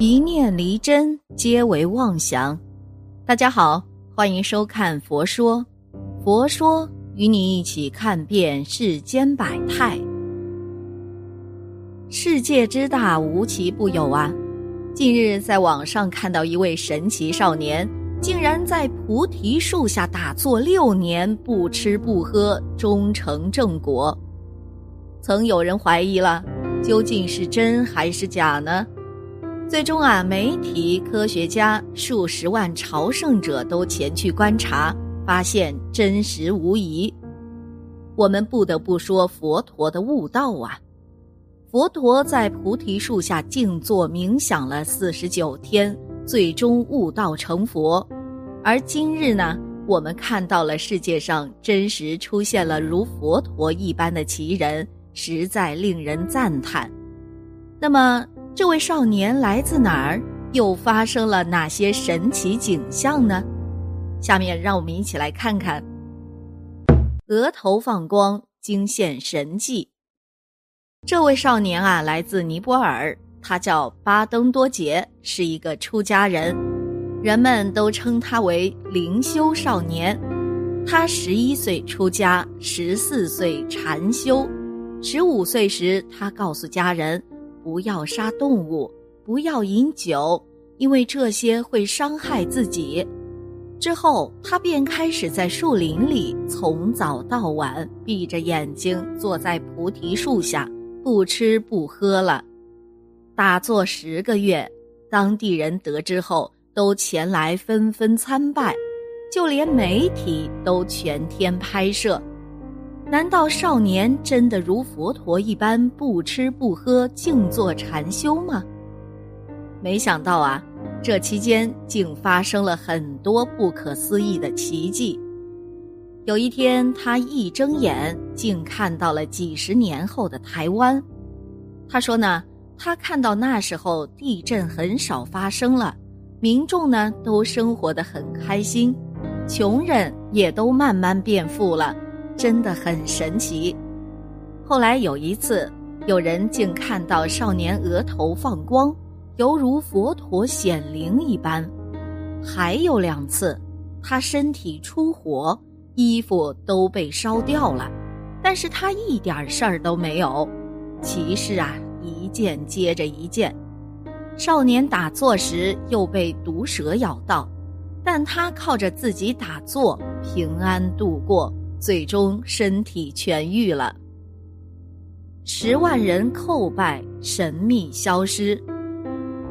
一念离真，皆为妄想。大家好，欢迎收看《佛说》，佛说与你一起看遍世间百态。世界之大，无奇不有啊！近日在网上看到一位神奇少年，竟然在菩提树下打坐六年，不吃不喝，终成正果。曾有人怀疑了，究竟是真还是假呢？最终啊，媒体、科学家、数十万朝圣者都前去观察，发现真实无疑。我们不得不说佛陀的悟道啊！佛陀在菩提树下静坐冥想了四十九天，最终悟道成佛。而今日呢，我们看到了世界上真实出现了如佛陀一般的奇人，实在令人赞叹。那么，这位少年来自哪儿？又发生了哪些神奇景象呢？下面让我们一起来看看。额头放光，惊现神迹。这位少年啊，来自尼泊尔，他叫巴登多杰，是一个出家人，人们都称他为灵修少年。他十一岁出家，十四岁禅修，十五岁时，他告诉家人。不要杀动物，不要饮酒，因为这些会伤害自己。之后，他便开始在树林里从早到晚闭着眼睛坐在菩提树下，不吃不喝了。打坐十个月，当地人得知后都前来纷纷参拜，就连媒体都全天拍摄。难道少年真的如佛陀一般不吃不喝、静坐禅修吗？没想到啊，这期间竟发生了很多不可思议的奇迹。有一天，他一睁眼，竟看到了几十年后的台湾。他说呢，他看到那时候地震很少发生了，民众呢都生活的很开心，穷人也都慢慢变富了。真的很神奇。后来有一次，有人竟看到少年额头放光，犹如佛陀显灵一般。还有两次，他身体出火，衣服都被烧掉了，但是他一点事儿都没有。奇事啊，一件接着一件。少年打坐时又被毒蛇咬到，但他靠着自己打坐，平安度过。最终身体痊愈了。十万人叩拜，神秘消失。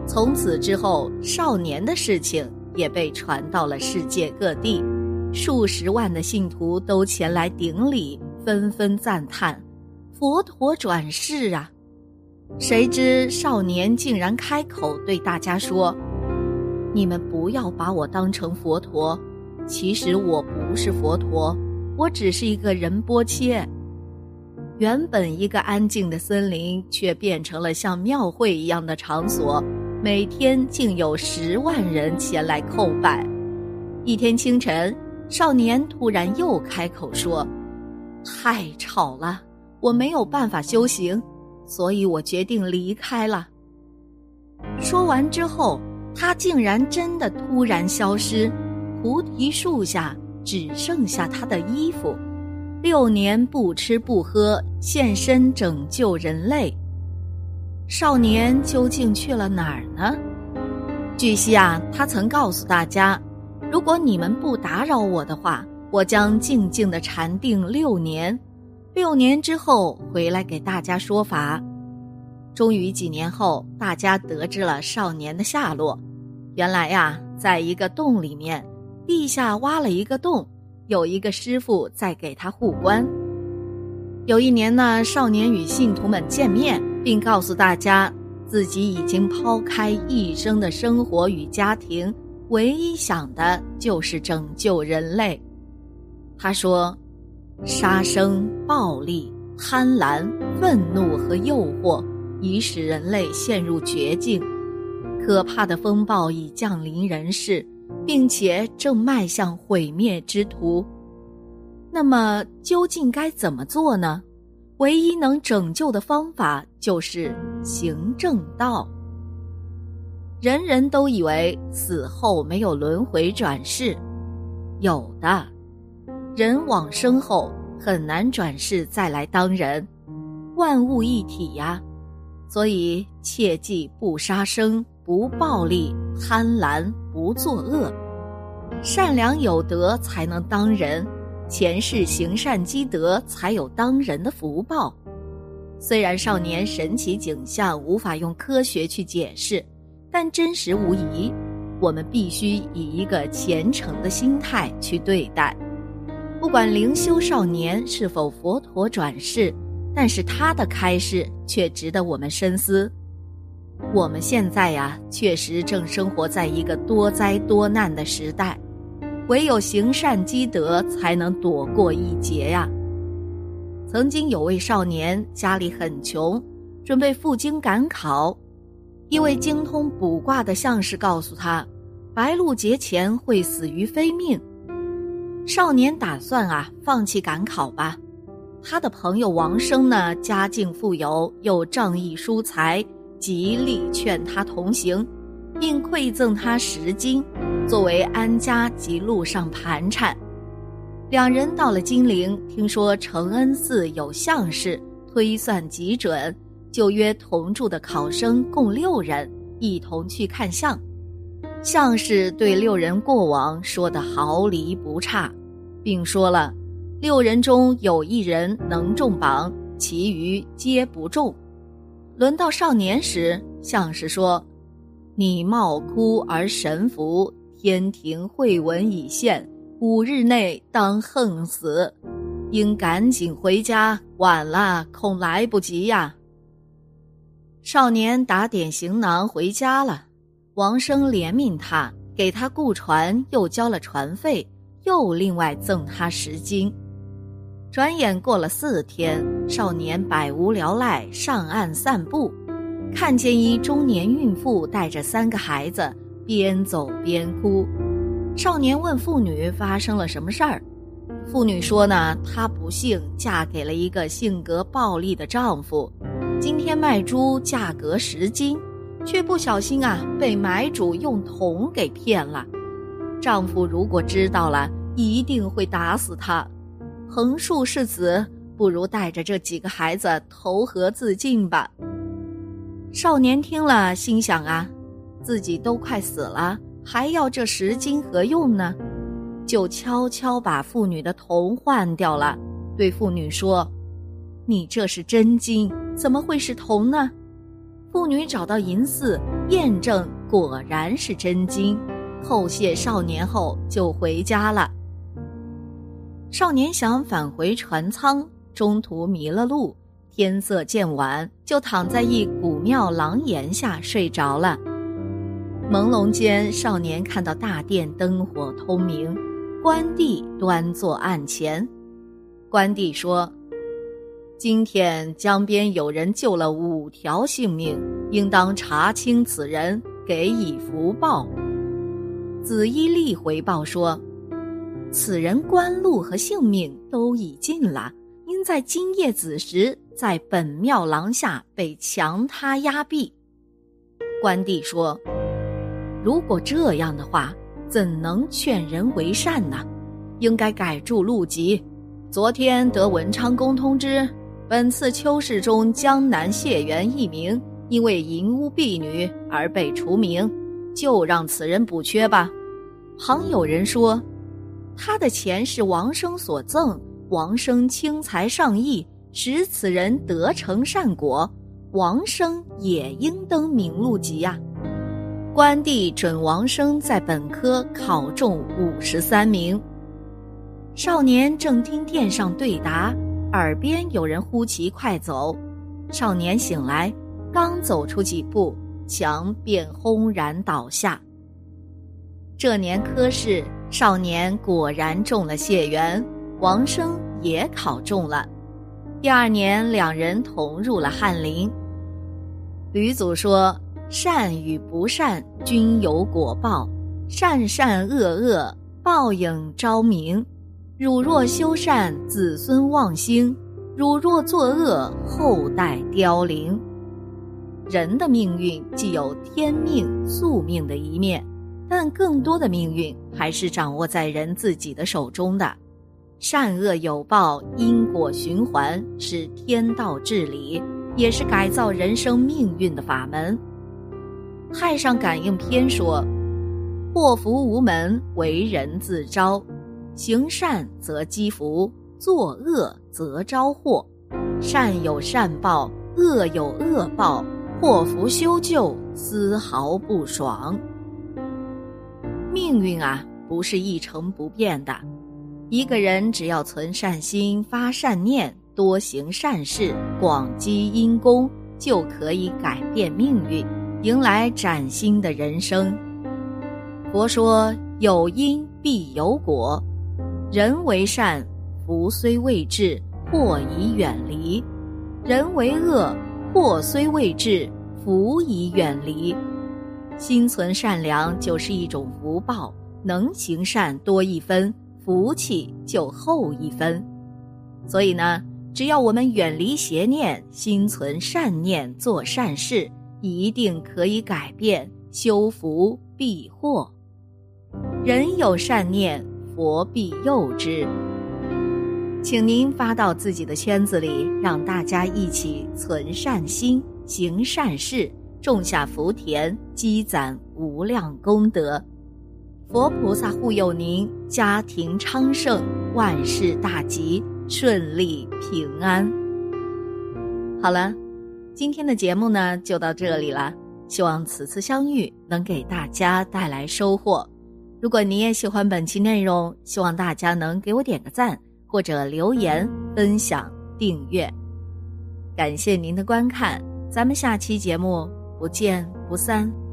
从此之后，少年的事情也被传到了世界各地，数十万的信徒都前来顶礼，纷纷赞叹：“佛陀转世啊！”谁知少年竟然开口对大家说：“你们不要把我当成佛陀，其实我不是佛陀。”我只是一个仁波切，原本一个安静的森林，却变成了像庙会一样的场所。每天竟有十万人前来叩拜。一天清晨，少年突然又开口说：“太吵了，我没有办法修行，所以我决定离开了。”说完之后，他竟然真的突然消失，菩提树下。只剩下他的衣服，六年不吃不喝，现身拯救人类。少年究竟去了哪儿呢？据悉啊，他曾告诉大家，如果你们不打扰我的话，我将静静的禅定六年，六年之后回来给大家说法。终于几年后，大家得知了少年的下落。原来呀，在一个洞里面。地下挖了一个洞，有一个师傅在给他护关。有一年呢，少年与信徒们见面，并告诉大家，自己已经抛开一生的生活与家庭，唯一想的就是拯救人类。他说：“杀生、暴力、贪婪、愤怒和诱惑，已使人类陷入绝境，可怕的风暴已降临人世。”并且正迈向毁灭之途，那么究竟该怎么做呢？唯一能拯救的方法就是行正道。人人都以为死后没有轮回转世，有的，人往生后很难转世再来当人，万物一体呀，所以切记不杀生、不暴力、贪婪、不作恶，善良有德才能当人，前世行善积德才有当人的福报。虽然少年神奇景象无法用科学去解释，但真实无疑。我们必须以一个虔诚的心态去对待。不管灵修少年是否佛陀转世，但是他的开示却值得我们深思。我们现在呀，确实正生活在一个多灾多难的时代，唯有行善积德，才能躲过一劫呀。曾经有位少年家里很穷，准备赴京赶考。一位精通卜卦的相士告诉他，白露节前会死于非命。少年打算啊，放弃赶考吧。他的朋友王生呢，家境富有，又仗义疏财，极力劝他同行，并馈赠他十金，作为安家及路上盘缠。两人到了金陵，听说承恩寺有相士推算极准，就约同住的考生共六人一同去看相。相士对六人过往说的毫厘不差，并说了六人中有一人能中榜，其余皆不中。轮到少年时，相士说：“你貌哭而神服，天庭会文已现。”五日内当横死，应赶紧回家，晚了恐来不及呀。少年打点行囊回家了，王生怜悯他，给他雇船，又交了船费，又另外赠他十金。转眼过了四天，少年百无聊赖上岸散步，看见一中年孕妇带着三个孩子，边走边哭。少年问妇女发生了什么事儿，妇女说呢，她不幸嫁给了一个性格暴力的丈夫，今天卖猪价格十斤，却不小心啊被买主用铜给骗了。丈夫如果知道了，一定会打死她。横竖是子，不如带着这几个孩子投河自尽吧。少年听了，心想啊，自己都快死了。还要这十金何用呢？就悄悄把妇女的铜换掉了，对妇女说：“你这是真金，怎么会是铜呢？”妇女找到银寺验证，果然是真金，叩谢少年后就回家了。少年想返回船舱，中途迷了路，天色渐晚，就躺在一古庙廊檐下睡着了。朦胧间，少年看到大殿灯火通明，关帝端坐案前。关帝说：“今天江边有人救了五条性命，应当查清此人，给以福报。”紫衣立回报说：“此人官禄和性命都已尽了，因在今夜子时，在本庙廊下被强他压毙。”关帝说。如果这样的话，怎能劝人为善呢？应该改注录籍。昨天得文昌宫通知，本次秋试中江南谢元一名因为淫污婢女而被除名，就让此人补缺吧。旁有人说，他的钱是王生所赠，王生轻财上义，使此人得成善果，王生也应登名录籍呀。关帝准王生在本科考中五十三名。少年正听殿上对答，耳边有人呼其快走。少年醒来，刚走出几步，墙便轰然倒下。这年科试，少年果然中了解元，王生也考中了。第二年，两人同入了翰林。吕祖说。善与不善均有果报，善善恶恶报应昭明。汝若修善，子孙旺兴；汝若作恶，后代凋零。人的命运既有天命、宿命的一面，但更多的命运还是掌握在人自己的手中的。善恶有报，因果循环是天道至理，也是改造人生命运的法门。太上感应篇说：“祸福无门，为人自招。行善则积福，作恶则招祸。善有善报，恶有恶报。祸福修旧，丝毫不爽。命运啊，不是一成不变的。一个人只要存善心、发善念、多行善事、广积阴功，就可以改变命运。”迎来崭新的人生。佛说：“有因必有果，人为善，福虽未至，祸已远离；人为恶，祸虽未至，福已远离。心存善良就是一种福报，能行善多一分，福气就厚一分。所以呢，只要我们远离邪念，心存善念，做善事。”一定可以改变，修福避祸。人有善念，佛必佑之。请您发到自己的圈子里，让大家一起存善心、行善事，种下福田，积攒无量功德。佛菩萨护佑您，家庭昌盛，万事大吉，顺利平安。好了。今天的节目呢，就到这里了。希望此次相遇能给大家带来收获。如果你也喜欢本期内容，希望大家能给我点个赞，或者留言、分享、订阅。感谢您的观看，咱们下期节目不见不散。